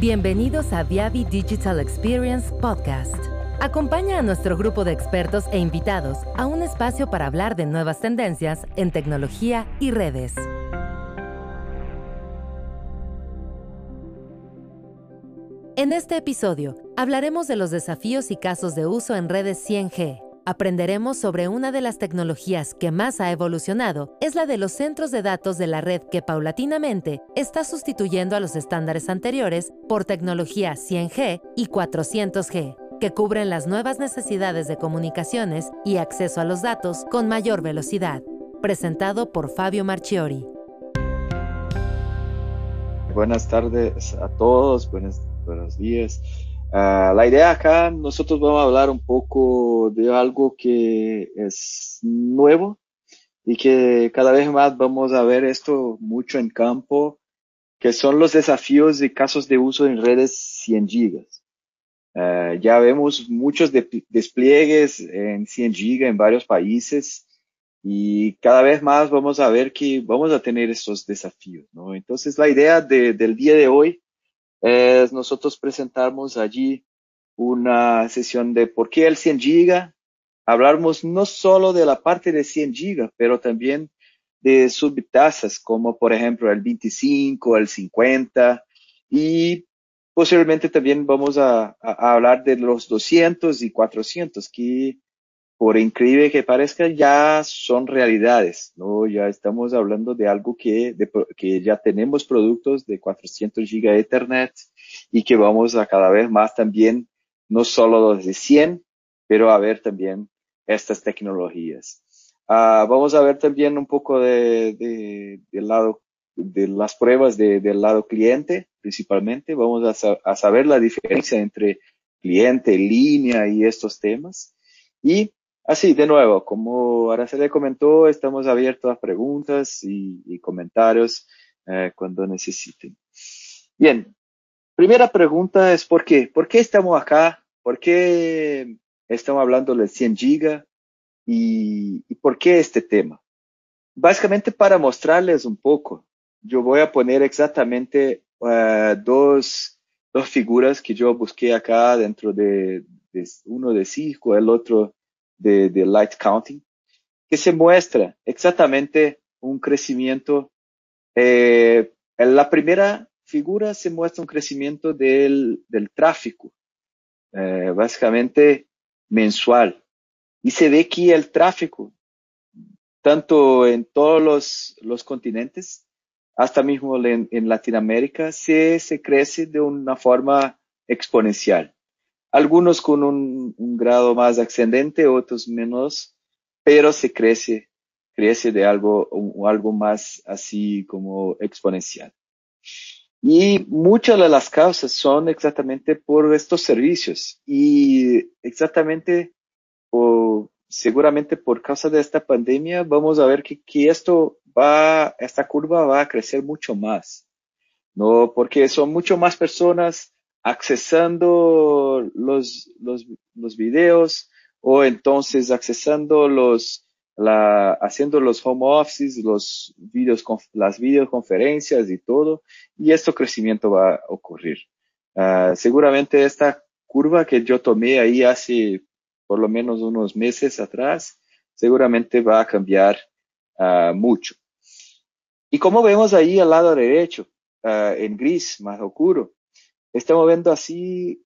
Bienvenidos a Viavi Digital Experience Podcast. Acompaña a nuestro grupo de expertos e invitados a un espacio para hablar de nuevas tendencias en tecnología y redes. En este episodio hablaremos de los desafíos y casos de uso en redes 100G. Aprenderemos sobre una de las tecnologías que más ha evolucionado, es la de los centros de datos de la red que paulatinamente está sustituyendo a los estándares anteriores por tecnología 100G y 400G, que cubren las nuevas necesidades de comunicaciones y acceso a los datos con mayor velocidad. Presentado por Fabio Marchiori. Buenas tardes a todos, buenos, buenos días. Uh, la idea acá, nosotros vamos a hablar un poco de algo que es nuevo y que cada vez más vamos a ver esto mucho en campo, que son los desafíos de casos de uso en redes 100 gigas. Uh, ya vemos muchos de despliegues en 100 gigas en varios países y cada vez más vamos a ver que vamos a tener estos desafíos. ¿no? Entonces la idea de, del día de hoy es nosotros presentamos allí una sesión de por qué el 100 giga. Hablamos no solo de la parte de 100 giga, pero también de subtasas como por ejemplo el 25, el 50 y posiblemente también vamos a, a hablar de los 200 y 400 que por increíble que parezca, ya son realidades, ¿no? Ya estamos hablando de algo que, de, que ya tenemos productos de 400 giga Ethernet y que vamos a cada vez más también, no solo los de 100, pero a ver también estas tecnologías. Uh, vamos a ver también un poco de, de, del lado de las pruebas de, del lado cliente, principalmente. Vamos a, a saber la diferencia entre cliente, línea y estos temas. Y Así, de nuevo, como Araceli comentó, estamos abiertos a preguntas y, comentarios eh, cuando necesiten. Bien, primera pregunta es ¿por qué? ¿Por qué estamos acá? ¿Por qué estamos hablando del 100 giga? ¿Y, y por qué este tema? Básicamente para mostrarles un poco, yo voy a poner exactamente uh, dos, dos figuras que yo busqué acá dentro de, de uno de Cisco, el otro de, Light Counting, que se muestra exactamente un crecimiento. Eh, en la primera figura se muestra un crecimiento del, del tráfico, eh, básicamente mensual. Y se ve que el tráfico, tanto en todos los, los continentes, hasta mismo en, en Latinoamérica, se, se crece de una forma exponencial algunos con un, un, grado más ascendente, otros menos, pero se crece, crece de algo, un, algo más así como exponencial. Y muchas de las causas son exactamente por estos servicios y exactamente o seguramente por causa de esta pandemia vamos a ver que, que esto va, esta curva va a crecer mucho más, ¿no? Porque son mucho más personas accesando los, los, los videos o entonces accesando los, la, haciendo los home offices, los videos, las videoconferencias y todo, y este crecimiento va a ocurrir. Uh, seguramente esta curva que yo tomé ahí hace por lo menos unos meses atrás, seguramente va a cambiar uh, mucho. Y como vemos ahí al lado derecho, uh, en gris, más oscuro, estamos viendo así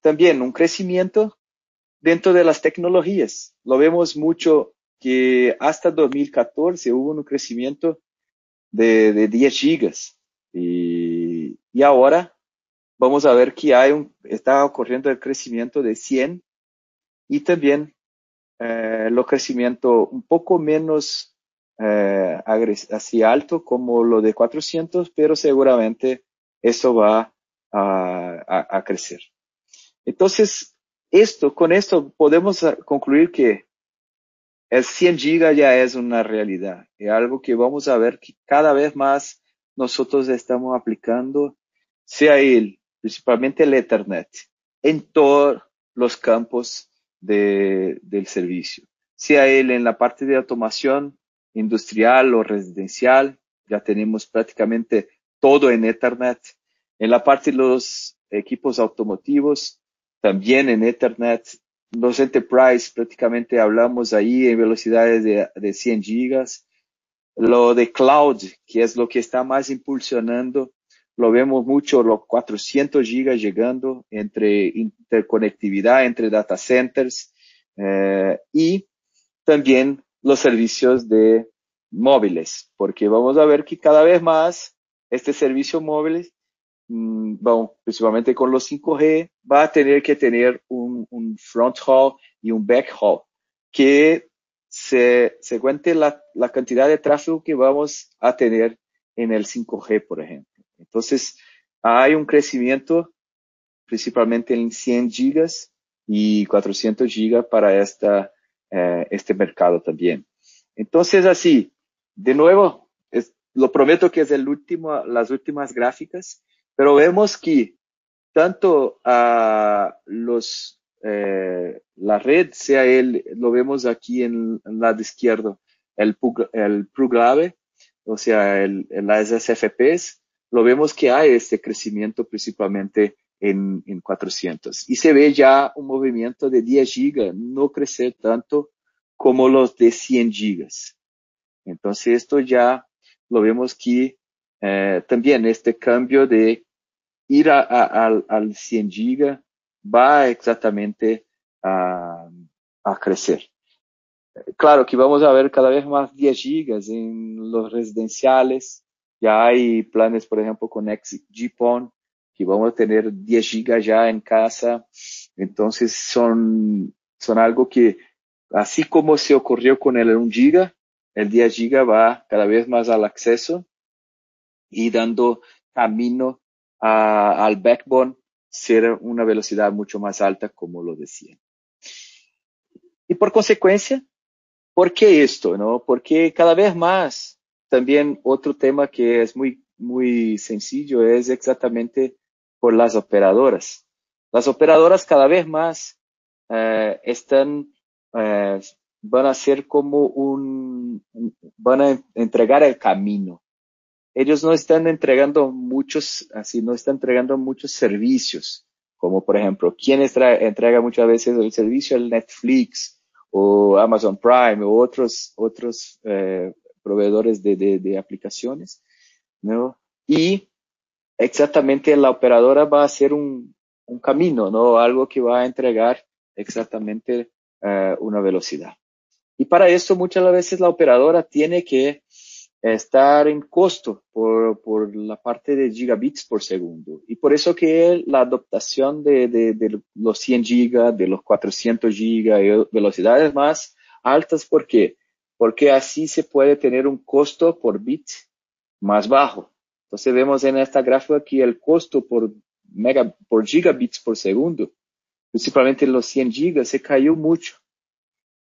también un crecimiento dentro de las tecnologías. Lo vemos mucho que hasta 2014 hubo un crecimiento de, de 10 gigas y, ahora vamos a ver que hay un, está ocurriendo el crecimiento de 100 y también eh, el crecimiento un poco menos eh, alto como lo de 400, pero seguramente eso va a, crecer. Entonces, esto, con esto podemos concluir que el 100 giga ya es una realidad. Es algo que vamos a ver que cada vez más nosotros estamos aplicando, sea él, principalmente el Ethernet, en todos los campos de, del servicio. Sea él en la parte de automación industrial o residencial, ya tenemos prácticamente todo en Ethernet En la parte de los equipos automotivos, también en Ethernet, los enterprise prácticamente hablamos ahí en velocidades de, de 100 gigas. Lo de cloud, que es lo que está más impulsionando, lo vemos mucho, los 400 gigas llegando entre interconectividad entre data centers eh, y también los servicios de móviles, porque vamos a ver que cada vez más este servicio móvil, mmm, principalmente con los 5G, va a tener que tener un, un front haul y un back haul, que se, se cuente la, la cantidad de tráfico que vamos a tener en el 5G, por ejemplo. Entonces, hay un crecimiento principalmente en 100 gigas y 400 gigas para esta, eh, este mercado también. Entonces, así, de nuevo, es, lo prometo que es el último, las últimas gráficas, pero vemos que tanto a los, eh, la red, sea él, lo vemos aquí en, el lado izquierdo, el, el PRUGLAVE, o sea, el, las SFPs, lo vemos que hay este crecimiento principalmente en, en 400. Y se ve ya un movimiento de 10 gigas, no crecer tanto como los de 100 gigas. Entonces esto ya lo vemos que eh, también este cambio de ir a, a, al, al 100 gigas va exactamente a, a crecer. Claro que vamos a ver cada vez más 10 gigas en los residenciales. Ya hay planes, por ejemplo, con XGPON, que vamos a tener 10 gigas ya en casa. Entonces son, son algo que, así como se ocurrió con el 1 giga, el 10 giga va cada vez más al acceso y dando camino al backbone ser una velocidad mucho más alta, como lo decía. Y por consecuencia, ¿por qué esto? No? Porque cada vez más, también otro tema que es muy, muy sencillo es exactamente por las operadoras. Las operadoras cada vez más eh, están eh, van a ser como un, van a entregar el camino. Ellos no están entregando muchos, así, no están entregando muchos servicios, como por ejemplo, ¿quién entrega muchas veces el servicio? El Netflix o Amazon Prime o otros, otros eh, proveedores de, de, de aplicaciones, ¿no? Y exactamente la operadora va a hacer un, un camino, ¿no? Algo que va a entregar exactamente uh, una velocidad. Y para eso muchas veces la operadora tiene que estar en costo por, por la parte de gigabits por segundo. Y por eso que la adoptación de, de, los 100 gigas, de los 400 gigas velocidades más altas, ¿por qué? Porque así se puede tener un costo por bit más bajo. Entonces vemos en esta gráfica que el costo por mega, por gigabits por segundo, principalmente los 100 gigas, se cayó mucho.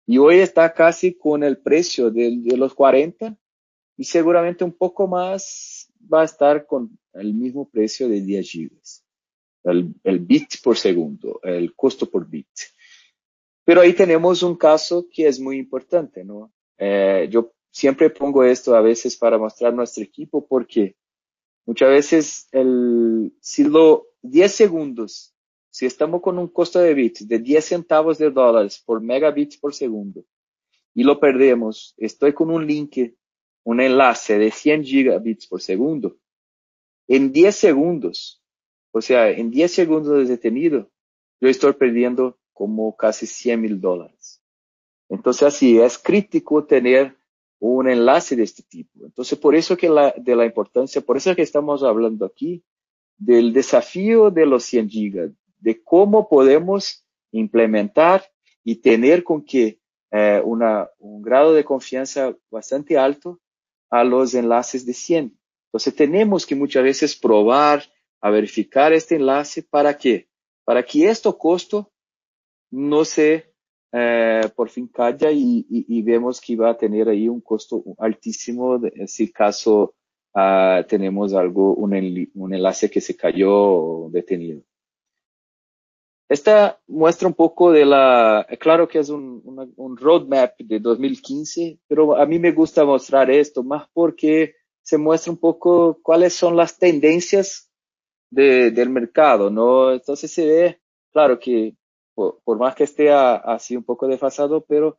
Y hoy está casi con el precio de, los 40 y seguramente un poco más va a estar con el mismo precio de 10 gigas. El, bit por segundo, el costo por bit. Pero ahí tenemos un caso que es muy importante, ¿no? Eh, yo siempre pongo esto a veces para mostrar nuestro equipo porque muchas veces el, si lo 10 segundos si estamos con un costo de bits de 10 centavos de dólares por megabits por segundo y lo perdemos, estoy con un link, un enlace de 100 gigabits por segundo, en 10 segundos, o sea, en 10 segundos de detenido, yo estoy perdiendo como casi 100 mil dólares. Entonces, así es crítico tener un enlace de este tipo. Entonces, por eso que la, de la importancia, por eso que estamos hablando aquí del desafío de los 100 gigas, de cómo podemos implementar y tener con que eh, un grado de confianza bastante alto a los enlaces de 100. Entonces tenemos que muchas veces probar a verificar este enlace para qué? Para que este costo no se eh, por fin caiga y, y, vemos que va a tener ahí un costo altísimo si caso uh, tenemos algo, un, un enlace que se cayó detenido. Esta muestra un poco de la, claro que es un, una, un roadmap de 2015, pero a mí me gusta mostrar esto más porque se muestra un poco cuáles son las tendencias del mercado, ¿no? Entonces se ve, claro que por, más que esté así un poco desfasado, pero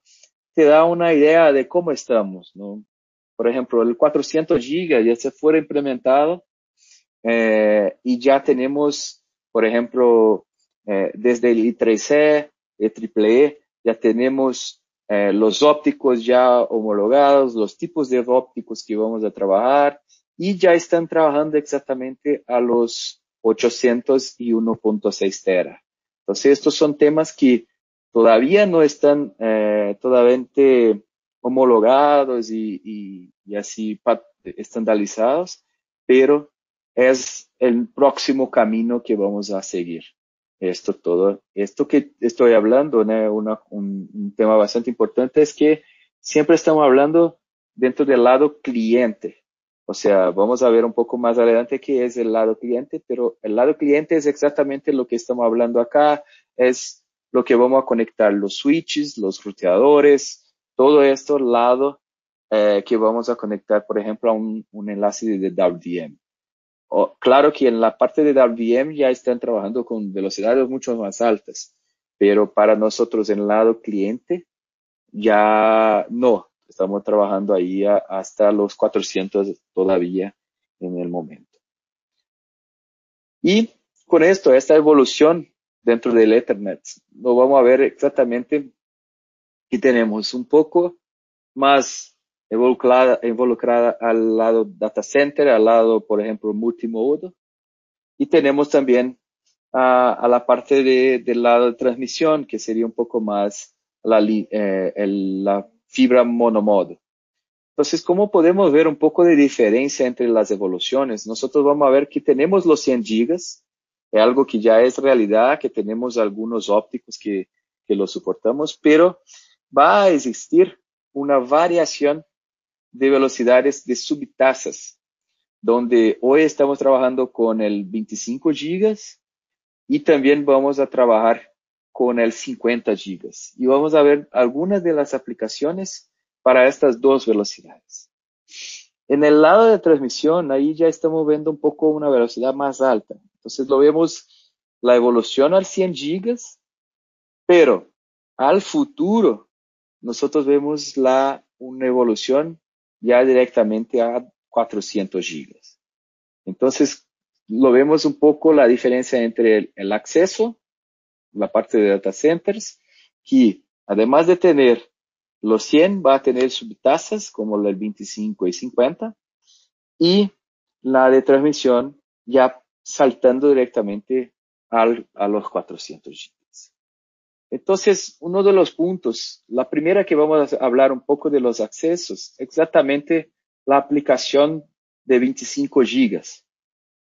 te da una idea de cómo estamos, ¿no? Por ejemplo, el 400 gigas ya se fue implementado eh, y ya tenemos, por ejemplo, eh, desde el I3C, el AAA, ya tenemos eh, los ópticos ya homologados, los tipos de ópticos que vamos a trabajar y ya están trabajando exactamente a los 800 y 1.6 tera. Entonces, estos son temas que todavía no están eh, homologados y, y, así estandarizados, pero es el próximo camino que vamos a seguir. Esto todo, esto que estoy hablando, un, tema bastante importante es que siempre estamos hablando dentro del lado cliente. O sea, vamos a ver un poco más adelante qué es el lado cliente, pero el lado cliente es exactamente lo que estamos hablando acá, es lo que vamos a conectar los switches, los ruteadores, todo esto lado eh, que vamos a conectar, por ejemplo, a un, enlace de WDM. Claro que en la parte de WDM ya están trabajando con velocidades mucho más altas, pero para nosotros en el lado cliente ya no, estamos trabajando ahí hasta los 400 todavía en el momento. Y con esto, esta evolución dentro del Ethernet. Lo vamos a ver exactamente que tenemos un poco más involucrada, involucrada al lado data center, al lado, por ejemplo, multimodo. Y tenemos también a la parte de, del lado de transmisión, que sería un poco más la, eh, la fibra monomodo. Entonces, ¿cómo podemos ver un poco de diferencia entre las evoluciones? Nosotros vamos a ver que tenemos los 100 gigas, es algo que ya es realidad, que tenemos algunos ópticos que, que lo soportamos, pero va a existir una variación de velocidades de subtasas, donde hoy estamos trabajando con el 25 gigas y también vamos a trabajar con el 50 gigas. Y vamos a ver algunas de las aplicaciones para estas dos velocidades. En el lado de transmisión, ahí ya estamos viendo un poco una velocidad más alta. Entonces lo vemos la evolución al 100 gigas, pero al futuro nosotros vemos la, una evolución ya directamente a 400 gigas. Entonces lo vemos un poco la diferencia entre el, acceso, la parte de data centers, que además de tener los 100 va a tener subtasas como el 25 y 50 y la de transmisión ya saltando directamente al, a los 400 gigas. Entonces, uno de los puntos, la primera que vamos a hablar un poco de los accesos, exactamente la aplicación de 25 gigas,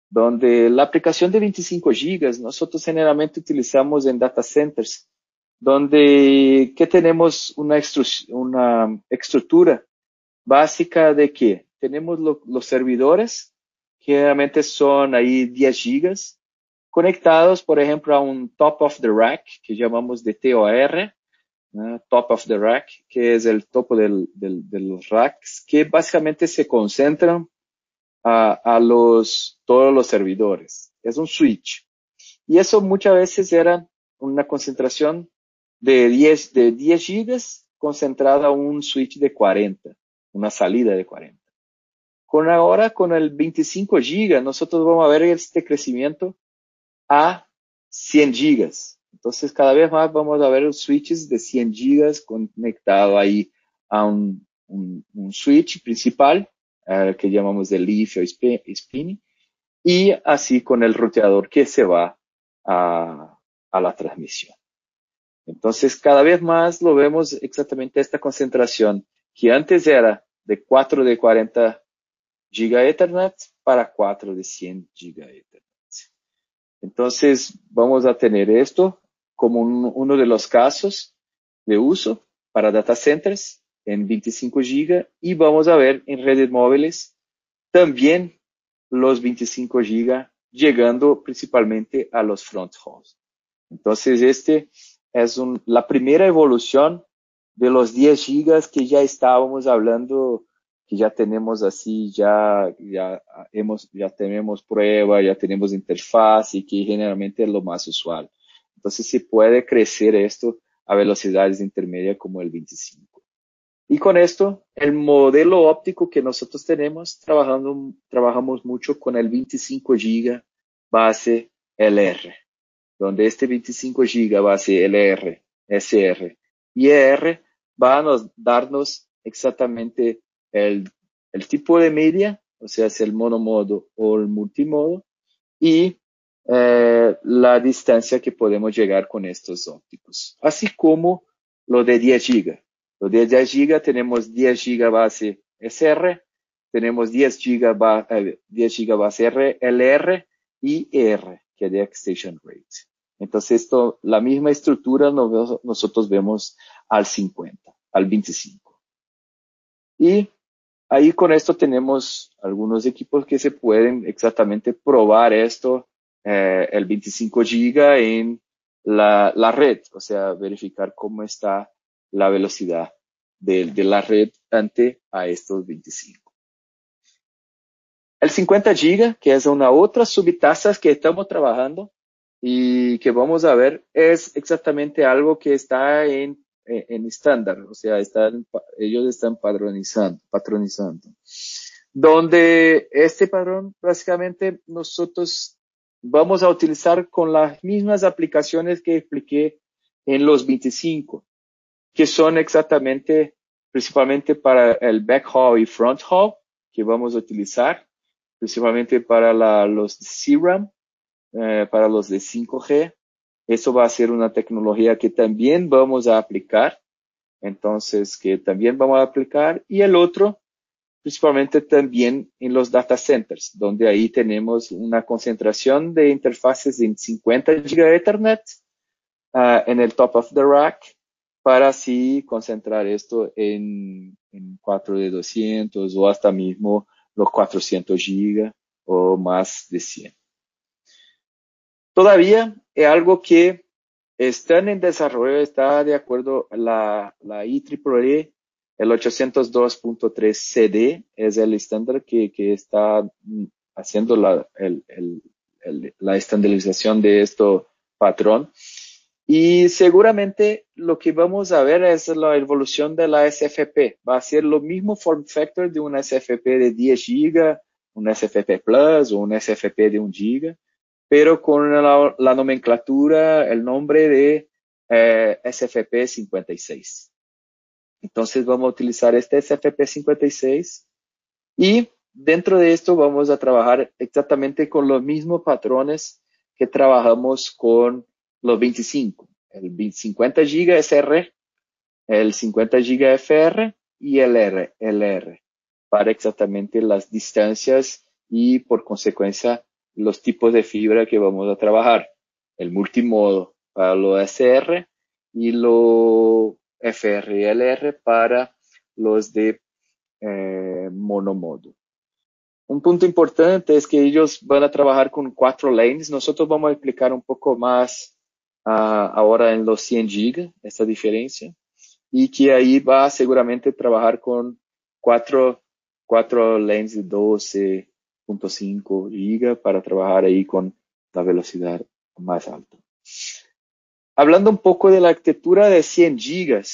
donde la aplicación de 25 gigas nosotros generalmente utilizamos en data centers, donde que tenemos una, estructura básica de que tenemos los servidores generalmente son ahí 10 gigas, conectados, por ejemplo, a un top of the rack, que llamamos de TOR, top of the rack, que es el topo del, de los racks, que básicamente se concentran a, a, los, todos los servidores. Es un switch. Y eso muchas veces era una concentración de 10, de 10 gigas concentrada a un switch de 40, una salida de 40. Con ahora, con el 25 gigas, nosotros vamos a ver este crecimiento a 100 gigas. Entonces, cada vez más vamos a ver los switches de 100 gigas conectado ahí a un, switch principal, uh, que llamamos de leaf o spinning, y así con el roteador que se va a, a la transmisión. Entonces, cada vez más lo vemos exactamente esta concentración, que antes era de 4 de 40 giga Ethernet para 4 de 100 giga Ethernet. Entonces, vamos a tener esto como uno de los casos de uso para data centers en 25 giga y vamos a ver en redes móviles también los 25 giga llegando principalmente a los front halls. Entonces, este es la primera evolución de los 10 gigas que ya estábamos hablando que ya tenemos así, ya, ya hemos, ya tenemos prueba, ya tenemos interfaz y que generalmente es lo más usual. Entonces se puede crecer esto a velocidades intermedias como el 25. Y con esto, el modelo óptico que nosotros tenemos, trabajando, trabajamos mucho con el 25 GB base LR, donde este 25 GB base LR, SR y ER van a darnos exactamente el, el tipo de media, o sea, es el monomodo o el multimodo, y eh, la distancia que podemos llegar con estos ópticos, así como lo de 10 GB. Lo de 10 GB tenemos 10 GB base SR, tenemos 10 GB, 10 GB base R, LR y ER, que es de Extension Rate. Entonces, esto, la misma estructura nosotros vemos al 50, al 25. Y ahí con esto tenemos algunos equipos que se pueden exactamente probar esto, eh, el 25 giga en la, la, red, o sea, verificar cómo está la velocidad de, de la red ante a estos 25. El 50 giga, que es una otra subtasa que estamos trabajando y que vamos a ver, es exactamente algo que está en en estándar, o sea, están, ellos están patronizando, patronizando. Donde este patrón, básicamente, nosotros vamos a utilizar con las mismas aplicaciones que expliqué en los 25, que son exactamente, principalmente para el backhaul y front haul, que vamos a utilizar, principalmente para la, los CRAM, eh, para los de 5G, eso va a ser una tecnología que también vamos a aplicar. Entonces, que también vamos a aplicar. Y el otro, principalmente también en los data centers, donde ahí tenemos una concentración de interfaces en 50 GB Ethernet uh, en el top of the rack para así concentrar esto en, en 4 de 200 o hasta mismo los 400 GB o más de 100. Todavía es algo que está en desarrollo, está de acuerdo la, la IEEE, el 802.3 CD es el estándar que, está haciendo la, el, estandarización de este patrón. Y seguramente lo que vamos a ver es la evolución de la SFP. Va a ser lo mismo form factor de una SFP de 10 GB, un SFP Plus o un SFP de 1 GB pero con la, nomenclatura, el nombre de eh, SFP56. Entonces vamos a utilizar este SFP56 y dentro de esto vamos a trabajar exactamente con los mismos patrones que trabajamos con los 25. El 50 GB SR, el 50 GB FR y el R, LR, para exactamente las distancias y por consecuencia los tipos de fibra que vamos a trabajar. El multimodo para lo SR y lo FRLR para los de eh, monomodo. Un punto importante es que ellos van a trabajar con cuatro lanes. Nosotros vamos a explicar un poco más uh, ahora en los 100 GB esta diferencia y que ahí va seguramente trabajar con cuatro, cuatro lanes de 12, 5 GB para trabajar ahí con la velocidad más alta. Hablando un poco de la arquitectura de 100 GB,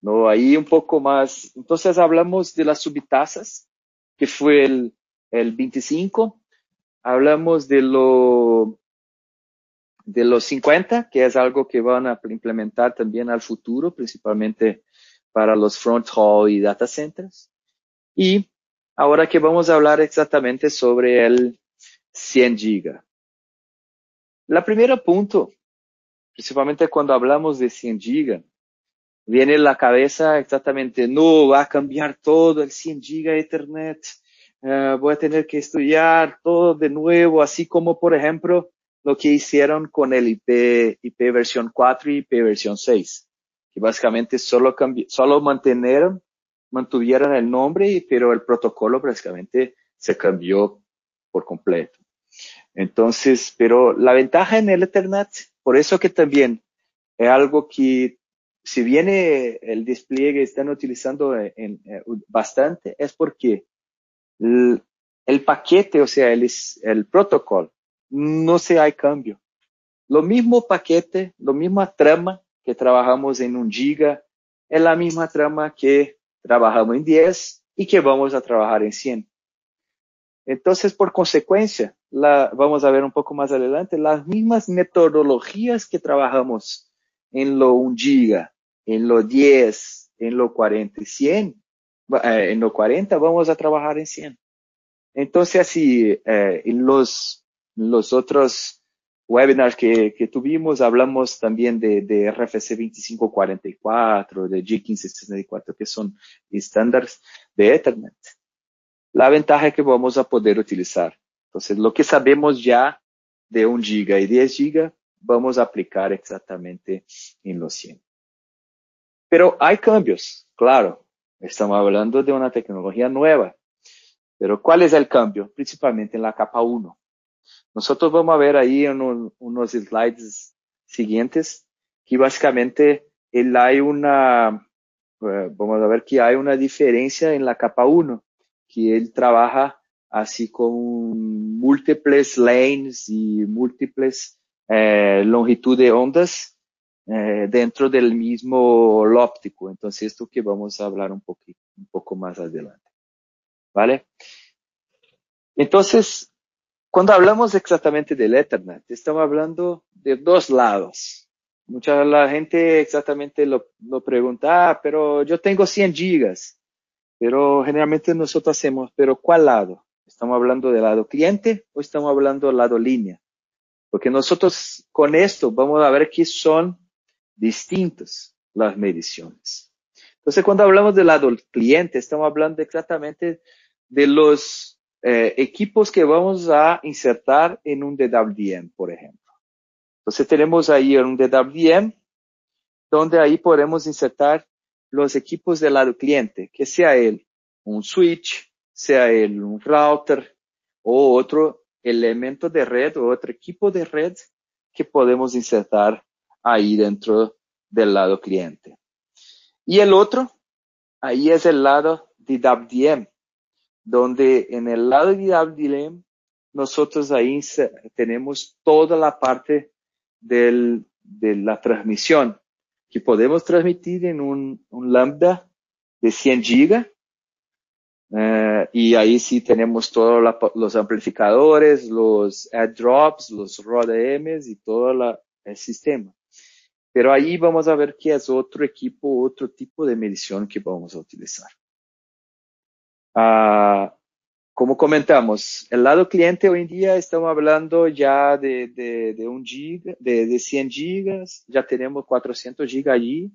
¿no? Ahí un poco más, entonces hablamos de las subtasas, que fue el, el 25, hablamos de lo de los 50, que es algo que van a implementar también al futuro, principalmente para los front haul y data centers. Y Ahora que vamos a hablar exactamente sobre el 100 giga. La primera punto, principalmente cuando hablamos de 100 giga, viene la cabeza exactamente, no, va a cambiar todo el 100 giga Ethernet, uh, voy a tener que estudiar todo de nuevo, así como por ejemplo lo que hicieron con el IP, IP versión 4 y IP versión 6, que básicamente solo, solo mantenieron mantuvieron el nombre, pero el protocolo prácticamente se cambió por completo. Entonces, pero la ventaja en el Ethernet, por eso que también es algo que si viene el despliegue están utilizando bastante, es porque el, paquete, o sea, el, el protocolo, no se hay cambio. Lo mismo paquete, lo misma trama que trabajamos en un giga, es la misma trama que trabajamos en 10 y que vamos a trabajar en 100. Entonces, por consecuencia, la, vamos a ver un poco más adelante, las mismas metodologías que trabajamos en lo 1 giga, en lo 10, en lo 40 y 100, eh, en lo 40 vamos a trabajar en 100. Entonces, así, eh, en los, los otros webinars que, que, tuvimos, hablamos también de, de RFC 2544, de G1564, que son estándares de Ethernet la ventaja es que vamos a poder utilizar. Entonces, lo que sabemos ya de 1 giga y 10 giga, vamos a aplicar exactamente en los 100. Pero hay cambios, claro. Estamos hablando de una tecnología nueva. Pero ¿cuál es el cambio? Principalmente en la capa 1. Nosotros vamos a ver ahí en unos slides siguientes que básicamente hay una, eh, vamos a ver que hay una diferencia en la capa 1 que él trabaja así con múltiples lanes y múltiples eh, longitud de ondas eh, dentro del mismo óptico. Entonces, esto que vamos a hablar un, poquito, un poco más adelante. ¿Vale? Entonces, cuando hablamos exactamente del Ethernet, estamos hablando de dos lados. Mucha la gente exactamente lo, pregunta, ah, pero yo tengo 100 gigas. Pero generalmente nosotros hacemos, pero ¿cuál lado? ¿Estamos hablando del lado cliente o estamos hablando del lado línea? Porque nosotros con esto vamos a ver que son distintas las mediciones. Entonces, cuando hablamos del lado cliente, estamos hablando exactamente de los eh, equipos que vamos a insertar en un DWDM, por ejemplo. Entonces, tenemos ahí un DWDM, donde ahí podemos insertar los equipos del lado cliente, que sea él un switch, sea él un router o otro elemento de red o otro equipo de red que podemos insertar ahí dentro del lado cliente. Y el otro, ahí es el lado de WDM, donde en el lado de WDM nosotros ahí tenemos toda la parte del, de la transmisión, que podemos transmitir en un, un lambda de 100 gigas. Eh, y ahí sí tenemos todos los amplificadores, los add drops, los RODMs y todo el sistema. Pero ahí vamos a ver que es otro equipo, otro tipo de medición que vamos a utilizar. Ah, como comentamos, el lado cliente hoy en día estamos hablando ya de, de, de un giga, de, de 100 gigas, ya tenemos 400 gigas allí.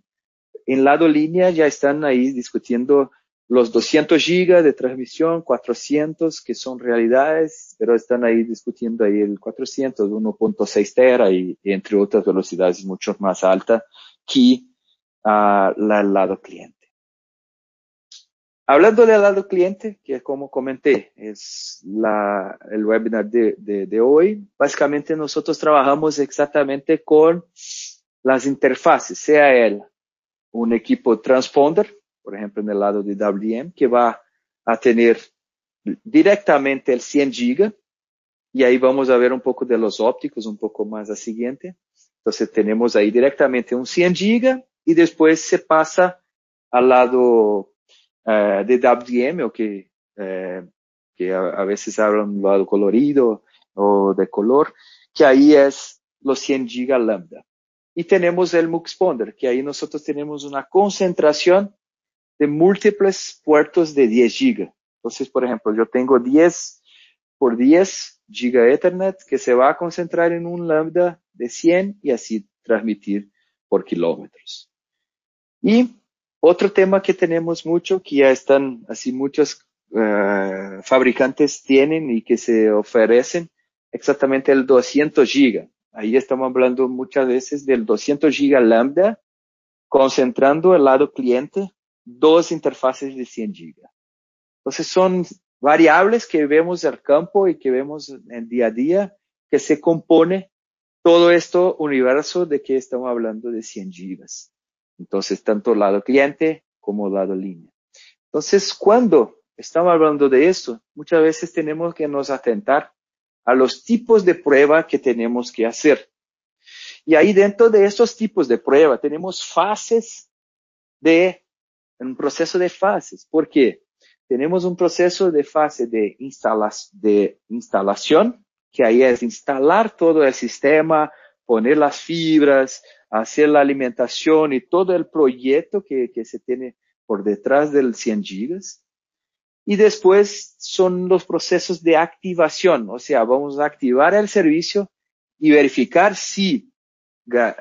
En lado línea ya están ahí discutiendo los 200 gigas de transmisión, 400 que son realidades, pero están ahí discutiendo ahí el 400, 1.6 tera y, entre otras velocidades mucho más altas que uh, la, el lado cliente. Hablando del lado cliente, que como comenté, es el webinar de, hoy, básicamente nosotros trabajamos exactamente con las interfaces, sea él un equipo transponder, por ejemplo, en el lado de WM, que va a tener directamente el 100 giga, y ahí vamos a ver un poco de los ópticos, un poco más a siguiente. Entonces tenemos ahí directamente un 100 giga y después se pasa al lado uh, de WDM, o que, uh, que a, a, veces hablan do lado colorido o de color, que ahí es los 100 giga lambda. Y tenemos el Muxponder, que ahí nosotros tenemos una concentración de múltiples puertos de 10 giga. Entonces, por ejemplo, yo tengo 10 por 10 giga Ethernet que se va a concentrar en un lambda de 100 y así transmitir por kilómetros. Y otro tema que tenemos mucho, que ya están así muchos uh, fabricantes tienen y que se ofrecen, exactamente el 200 giga. Ahí estamos hablando muchas veces del 200 giga lambda, concentrando el lado cliente dos interfaces de 100 giga. Entonces son variables que vemos el campo y que vemos en día a día que se compone todo esto universo de que estamos hablando de 100 gigas. Entonces, tanto lado cliente como lado línea. Entonces, cuando estamos hablando de esto, muchas veces tenemos que nos atentar a los tipos de prueba que tenemos que hacer. Y ahí dentro de estos tipos de prueba tenemos fases de, un proceso de fases. ¿Por qué? Tenemos un proceso de fase de, de instalación, que ahí es instalar todo el sistema, poner las fibras, hacer la alimentación y todo el proyecto que, se tiene por detrás del 100 gigas. Y después son los procesos de activación, o sea, vamos a activar el servicio y verificar si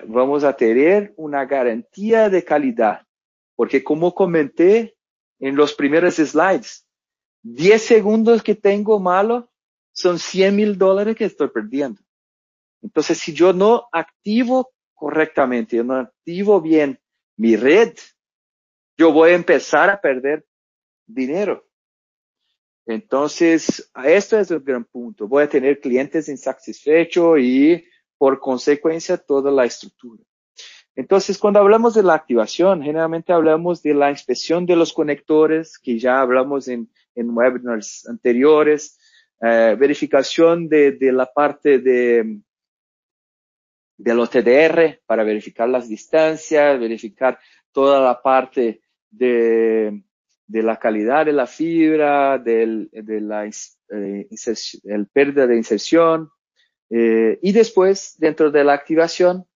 vamos a tener una garantía de calidad. Porque como comenté en los primeros slides, 10 segundos que tengo malo son 100 mil dólares que estoy perdiendo. Entonces, si yo no activo correctamente, yo no activo bien mi red, yo voy a empezar a perder dinero. Entonces, esto es el gran punto. Voy a tener clientes insatisfechos y, por consecuencia, toda la estructura. Entonces, cuando hablamos de la activación, generalmente hablamos de la inspección de los conectores, que ya hablamos en, en webinars anteriores, eh, verificación de, de, la parte de del OTDR para verificar las distancias, verificar toda la parte de, de la calidad de la fibra, del, de la eh, el pérdida de inserción. Eh, y después, dentro de la activación,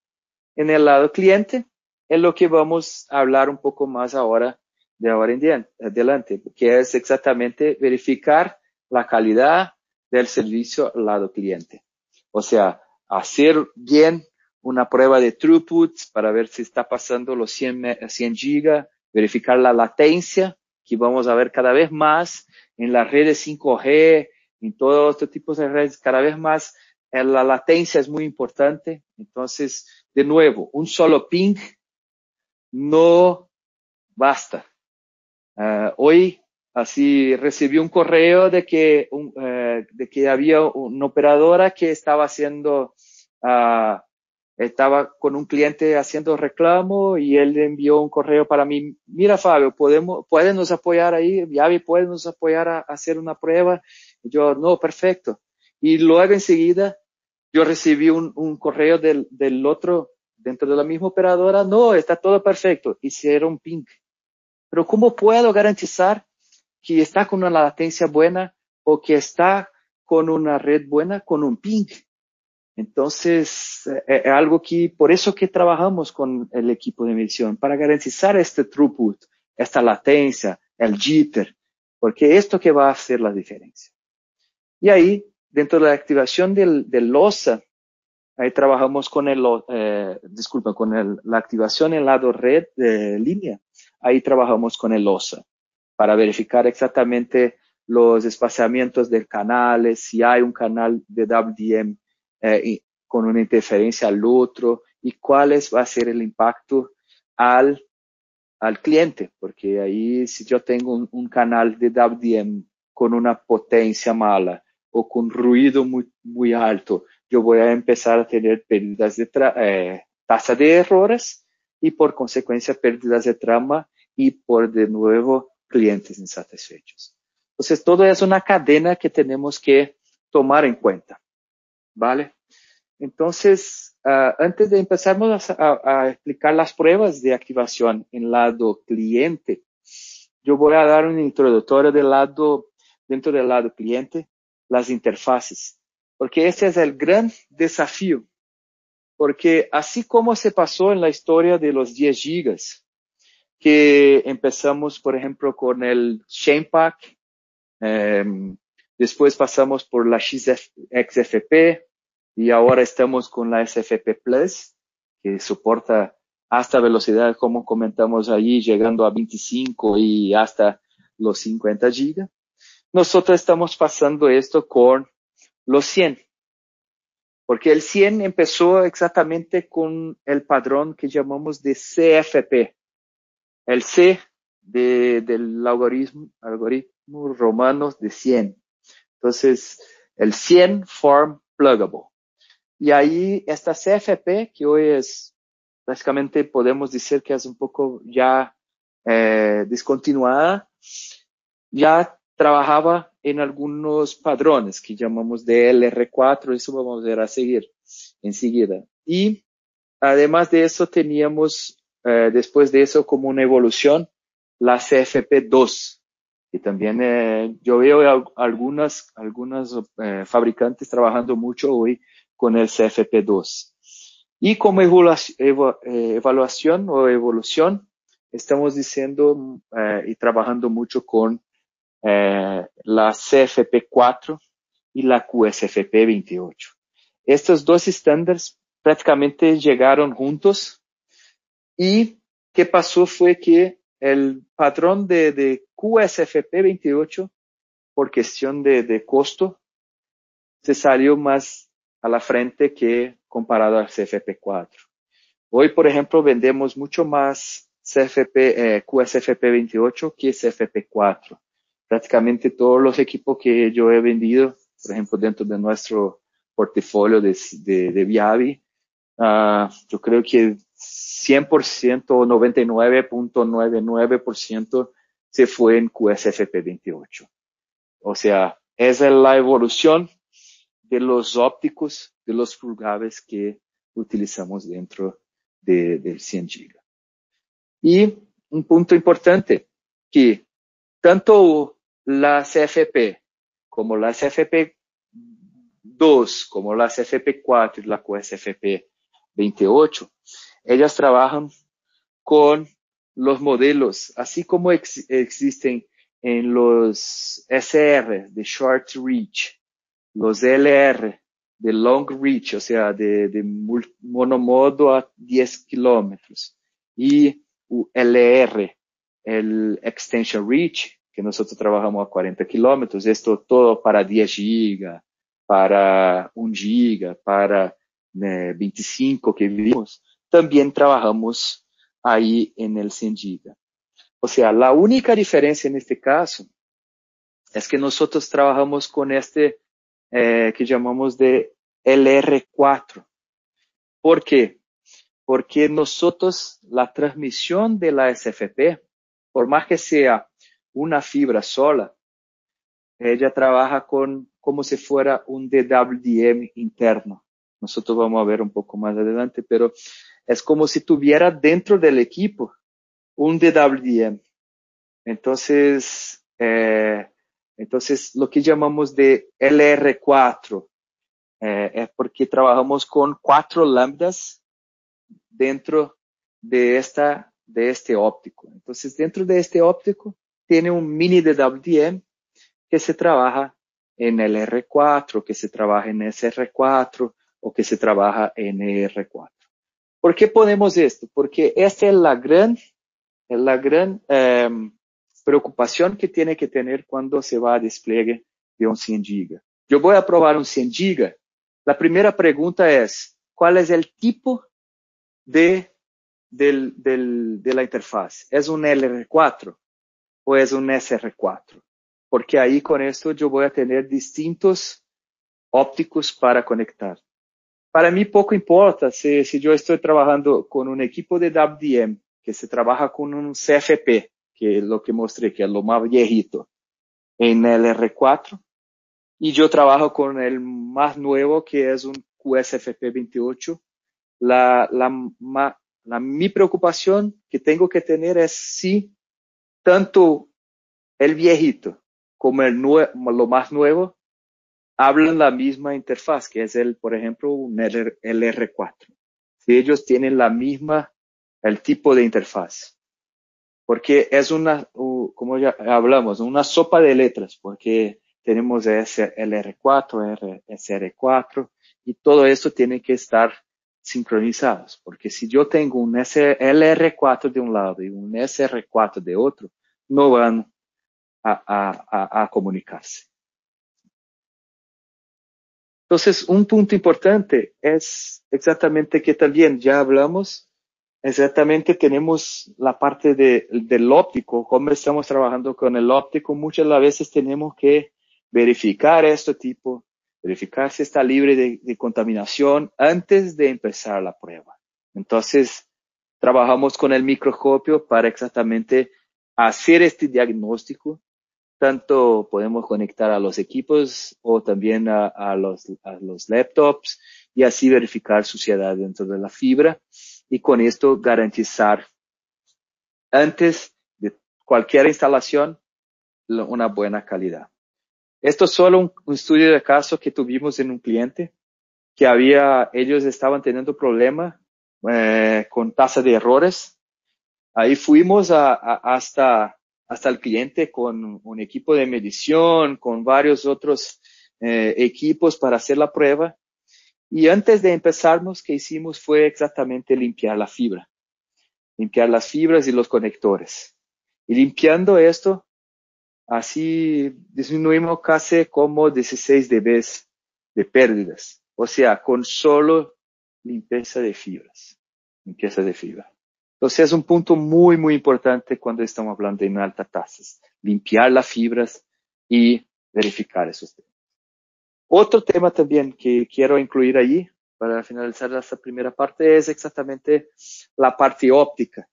en el lado cliente, es lo que vamos a hablar un poco más ahora, de ahora en adelante, que es exactamente verificar la calidad del servicio al lado cliente. O sea, hacer bien una prueba de throughput para ver si está pasando los 100, 100 gigas, verificar la latencia, que vamos a ver cada vez más en las redes 5G, en todo este tipo de redes, cada vez más eh, la latencia es muy importante. Entonces, de nuevo, un solo ping no basta. Uh, hoy, así recibí un correo de que, un, uh, de que había una operadora que estaba haciendo uh, estaba con un cliente haciendo reclamo y él envió un correo para mí, mira Fabio, podemos, pueden nos apoyar ahí, Yavi, pueden nos apoyar a, hacer una prueba. Yo, no, perfecto. Y luego enseguida yo recibí un, un correo del, del, otro, dentro de la misma operadora, no, está todo perfecto. Hicieron ping. Pero ¿cómo puedo garantizar que está con una latencia buena o que está con una red buena con un ping? Entonces, es eh, eh, algo que, por eso que trabajamos con el equipo de medición, para garantizar este throughput, esta latencia, el jitter, porque esto que va a hacer la diferencia. Y ahí, dentro de la activación del, del LOSA, ahí trabajamos con el, eh, disculpa, con la activación en lado red de línea. Ahí trabajamos con el LOSA para verificar exactamente los espaciamientos de canales, si hay un canal de WDM eh, con una interferencia al otro y cuál es, va a ser el impacto al, al cliente, porque ahí si yo tengo un, canal de WDM con una potencia mala o con ruido muy, muy alto, yo voy a empezar a tener pérdidas de eh, tasa de errores y por consecuencia pérdidas de trama y por de nuevo clientes insatisfechos. Entonces todo es una cadena que tenemos que tomar en cuenta. ¿Vale? Entonces, uh, antes de empezarnos a, explicar las pruebas de activación en lado cliente, yo voy a dar un introductorio del lado, dentro del lado cliente, las interfaces, porque ese es el gran desafío, porque así como se pasó en la historia de los 10 gigas, que empezamos, por ejemplo, con el Shamepack, eh, después pasamos por la XFP, y ahora estamos con la SFP Plus, que soporta hasta velocidad, como comentamos allí, llegando a 25 y hasta los 50 gigas. Nosotros estamos pasando esto con los 100, porque el 100 empezó exactamente con el padrón que llamamos de CFP. El C de, del algoritmo, algoritmo romano de 100. Entonces, el 100 form pluggable. Y ahí esta CFP, que hoy es básicamente podemos decir que es un poco ya eh, descontinuada, ya trabajaba en algunos padrones que llamamos de LR4, eso vamos a ver a seguir enseguida. Y además de eso teníamos eh, después de eso como una evolución la CFP2, que también eh, yo veo algunas, algunas eh, fabricantes trabajando mucho hoy con el CFP2. Y como evaluación o evolución, estamos diciendo y trabajando mucho con la CFP4 y la QSFP28. Estos dos estándares prácticamente llegaron juntos y qué pasó fue que el patrón de, de QSFP 28, por cuestión de, de, costo, se salió más a la frente que comparado al CFP 4. Hoy, por ejemplo, vendemos mucho más CFP, QSFP 28 que CFP 4. Prácticamente todos los equipos que yo he vendido, por ejemplo, dentro de nuestro portafolio de, de, de Viavi, uh, yo creo que 100% o 99.99% se fue en QSFP 28. O sea, esa es la evolución de los ópticos, de los plugables que utilizamos dentro de, del 100 GB. Y un punto importante, que tanto la CFP como la CFP 2, como la CFP 4 y la QSFP 28, ellas trabajan con los modelos, así como ex existen en los SR de Short Reach, los LR de Long Reach, o sea, de, monomodo a 10 kilómetros, y LR, el Extension Reach, que nosotros trabajamos a 40 kilómetros, esto todo para 10 gigas, para 1 giga, para né, 25 que vimos, también trabajamos ahí en el 100 giga. O sea, la única diferencia en este caso es que nosotros trabajamos con este eh, que llamamos de LR4. ¿Por qué? Porque nosotros la transmisión de la SFP, por más que sea una fibra sola, ella trabaja con como si fuera un DWDM interno. Nosotros vamos a ver un poco más adelante, pero es como si tuviera dentro del equipo un DWDM. Entonces, eh, entonces lo que llamamos de LR4 eh, es porque trabajamos con cuatro lambdas dentro de esta de este óptico. Entonces, dentro de este óptico tiene un mini DWDM que se trabaja en LR4, que se trabaja en SR4 o que se trabaja en ER4. ¿Por qué ponemos esto? Porque esta es la gran, la gran eh, que tiene que tener cuando se va a despliegue de un 100 GB. Yo voy a probar un 100 GB. La primera pregunta es, ¿cuál es el tipo de, del, del, de la interfaz? ¿Es un LR4 o es un SR4? Porque ahí con esto yo voy a tener distintos ópticos para conectar. Para mí poco importa si, si yo estoy trabajando con un equipo de WDM que se trabaja con un CFP, que es lo que mostré, que es lo más viejito, en el R4, y yo trabajo con el más nuevo, que es un QSFP 28. La, la, la, mi preocupación que tengo que tener es si tanto el viejito como el lo más nuevo hablan la misma interfaz, que es el, por ejemplo, un LR4. Si ellos tienen la misma, el tipo de interfaz. Porque es una, como ya hablamos, una sopa de letras, porque tenemos LR4, SR4, y todo esto tiene que estar sincronizados, porque si yo tengo un LR4 de un lado y un SR4 de otro, no van a, a, a comunicarse. Entonces, un punto importante es exactamente que también ya hablamos, exactamente tenemos la parte de, del óptico, cómo estamos trabajando con el óptico, muchas veces tenemos que verificar este tipo, verificar si está libre de, de contaminación antes de empezar la prueba. Entonces, trabajamos con el microscopio para exactamente hacer este diagnóstico. Tanto podemos conectar a los equipos o también a, los, a los laptops y así verificar suciedad dentro de la fibra y con esto garantizar antes de cualquier instalación una buena calidad. Esto es solo un, estudio de caso que tuvimos en un cliente que había, ellos estaban teniendo problemas eh, con tasa de errores. Ahí fuimos hasta, hasta el cliente con un equipo de medición, con varios otros eh, equipos para hacer la prueba. Y antes de empezarnos, que hicimos fue exactamente limpiar la fibra, limpiar las fibras y los conectores. Y limpiando esto, así disminuimos casi como 16 dB de pérdidas. O sea, con solo limpieza de fibras. Limpieza de fibra. Entonces es un punto muy, muy importante cuando estamos hablando de altas tasas. Limpiar las fibras y verificar esos temas. Otro tema también que quiero incluir ahí para finalizar esta primera parte es exactamente la parte óptica,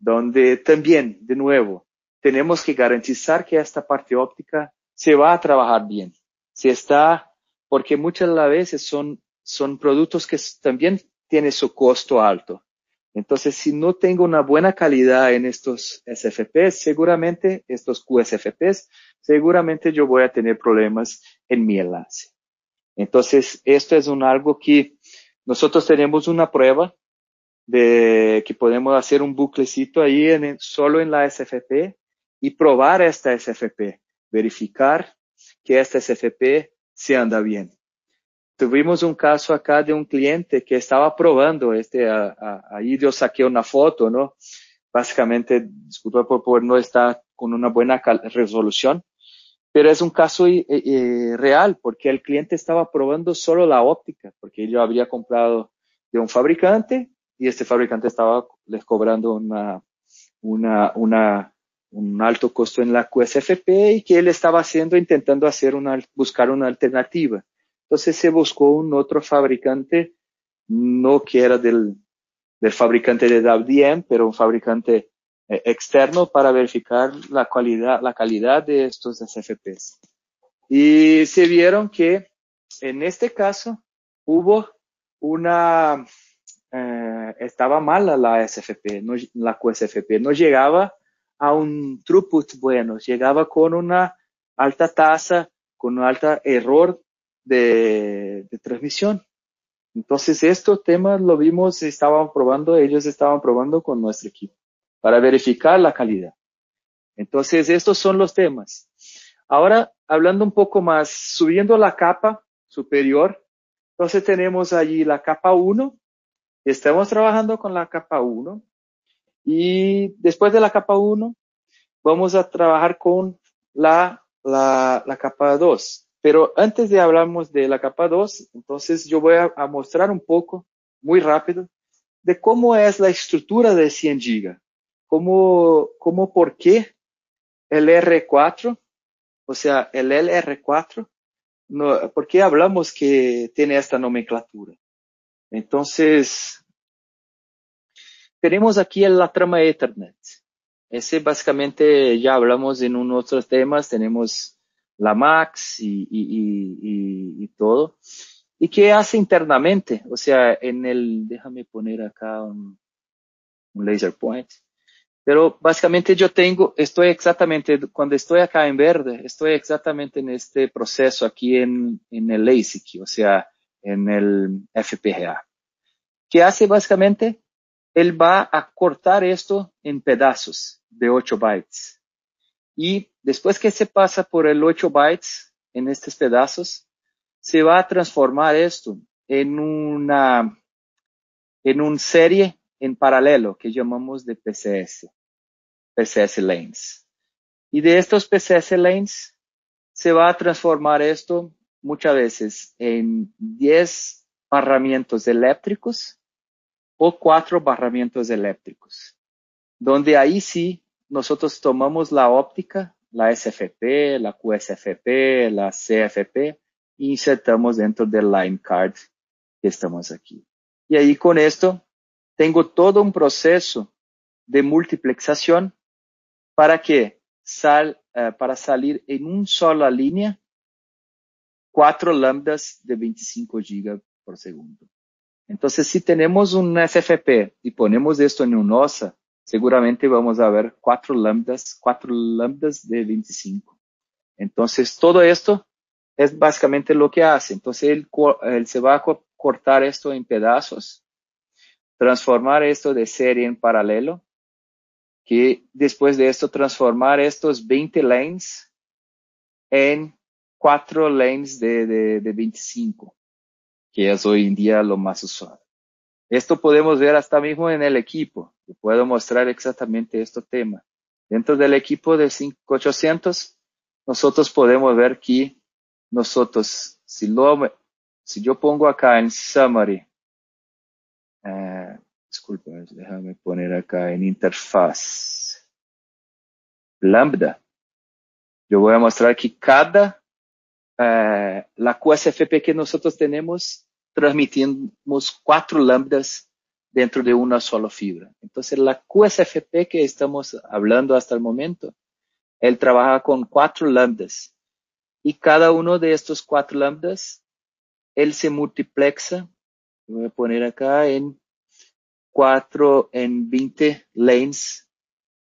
donde también, de nuevo, tenemos que garantizar que esta parte óptica se va a trabajar bien. Si está, porque muchas las veces son, son productos que también tienen su costo alto. Entonces, si no tengo una buena calidad en estos SFPs, seguramente estos QSFPs, seguramente yo voy a tener problemas en mi enlace. Entonces, esto es un algo que nosotros tenemos una prueba de que podemos hacer un buclecito ahí en, solo en la SFP y probar esta SFP, verificar que esta SFP se anda bien. Tuvimos un caso acá de un cliente que estaba probando este, ahí yo saqué una foto, ¿no? Básicamente, disculpa por, por no estar con una buena resolución, pero es un caso eh, eh, real porque el cliente estaba probando solo la óptica, porque ellos había comprado de un fabricante y este fabricante estaba les cobrando una, una, una un alto costo en la QSFP y que él estaba haciendo intentando hacer una, buscar una alternativa. Entonces se buscó un otro fabricante, no que era del, fabricante de WDM, pero un fabricante eh, externo para verificar la calidad, la calidad de estos SFPs. Y se vieron que en este caso hubo una, eh, estaba mala la SFP, no, la QSFP, no llegaba a un throughput bueno, llegaba con una alta tasa, con un alto error de, transmisión. Entonces, estos temas lo vimos, estaban probando, ellos estaban probando con nuestro equipo para verificar la calidad. Entonces, estos son los temas. Ahora, hablando un poco más, subiendo la capa superior, entonces tenemos allí la capa 1. Estamos trabajando con la capa 1. Y después de la capa 1, vamos a trabajar con la, la, la capa 2. Pero antes de hablamos de la capa 2, entonces yo voy a, a, mostrar un poco, muy rápido, de cómo es la estructura de 100 GB. Cómo, cómo, por qué el R4, o sea, el LR4, no, ¿por qué hablamos que tiene esta nomenclatura? Entonces, tenemos aquí la trama Ethernet. Ese básicamente ya hablamos en unos otros temas, tenemos la MAX y, y, y, todo. ¿Y qué hace internamente? O sea, en el, déjame poner acá un, laser point. Pero básicamente yo tengo, estoy exactamente, cuando estoy acá en verde, estoy exactamente en este proceso aquí en, en el LASIK, o sea, en el FPGA. ¿Qué hace básicamente? él va a cortar esto en pedazos de 8 bytes. Y después que se pasa por el 8 bytes en estos pedazos, se va a transformar esto en una, en una serie en paralelo que llamamos de PCS, PCS lanes. Y de estos PCS lanes se va a transformar esto muchas veces en 10 barramientos eléctricos o cuatro barramientos eléctricos, donde ahí sí nosotros tomamos la óptica, la SFP, la QSFP, la CFP, e insertamos dentro del line card que estamos aquí. Y ahí con esto tengo todo un proceso de multiplexación para que sal, uh, para salir en una sola línea cuatro lambdas de 25 GB por segundo. Entonces, si tenemos un FFP y ponemos esto en un OSA, seguramente vamos a ver cuatro lambdas, cuatro lambdas de 25. Entonces, todo esto es básicamente lo que hace. Entonces, él, se va a cortar esto en pedazos, transformar esto de serie en paralelo, que después de esto transformar estos 20 lanes en cuatro lanes de, de, de 25, que es hoy en día lo más usual. Esto podemos ver hasta mismo en el equipo. Puedo mostrar exactamente este tema. Dentro del equipo de 5800, nosotros podemos ver que nosotros, si, lo, si yo pongo acá en summary, uh, disculpa, déjame poner acá en interfaz, lambda, yo voy a mostrar que cada eh, la QSFP que nosotros tenemos, transmitimos cuatro lambdas dentro de una sola fibra. Entonces, la QSFP que estamos hablando hasta el momento, él trabaja con cuatro lambdas. Y cada uno de estos cuatro lambdas, él se multiplexa, voy a poner acá en cuatro, en 20 lanes,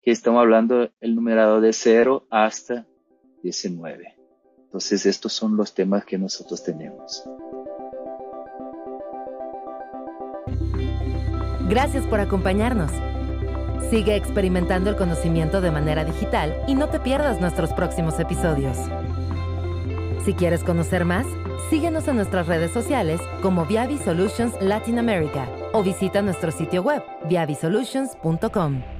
que estamos hablando el numerado de 0 hasta 19. Entonces estos son los temas que nosotros tenemos. Gracias por acompañarnos. Sigue experimentando el conocimiento de manera digital y no te pierdas nuestros próximos episodios. Si quieres conocer más, síguenos en nuestras redes sociales como Viavi Solutions Latin America o visita nuestro sitio web viavisolutions.com.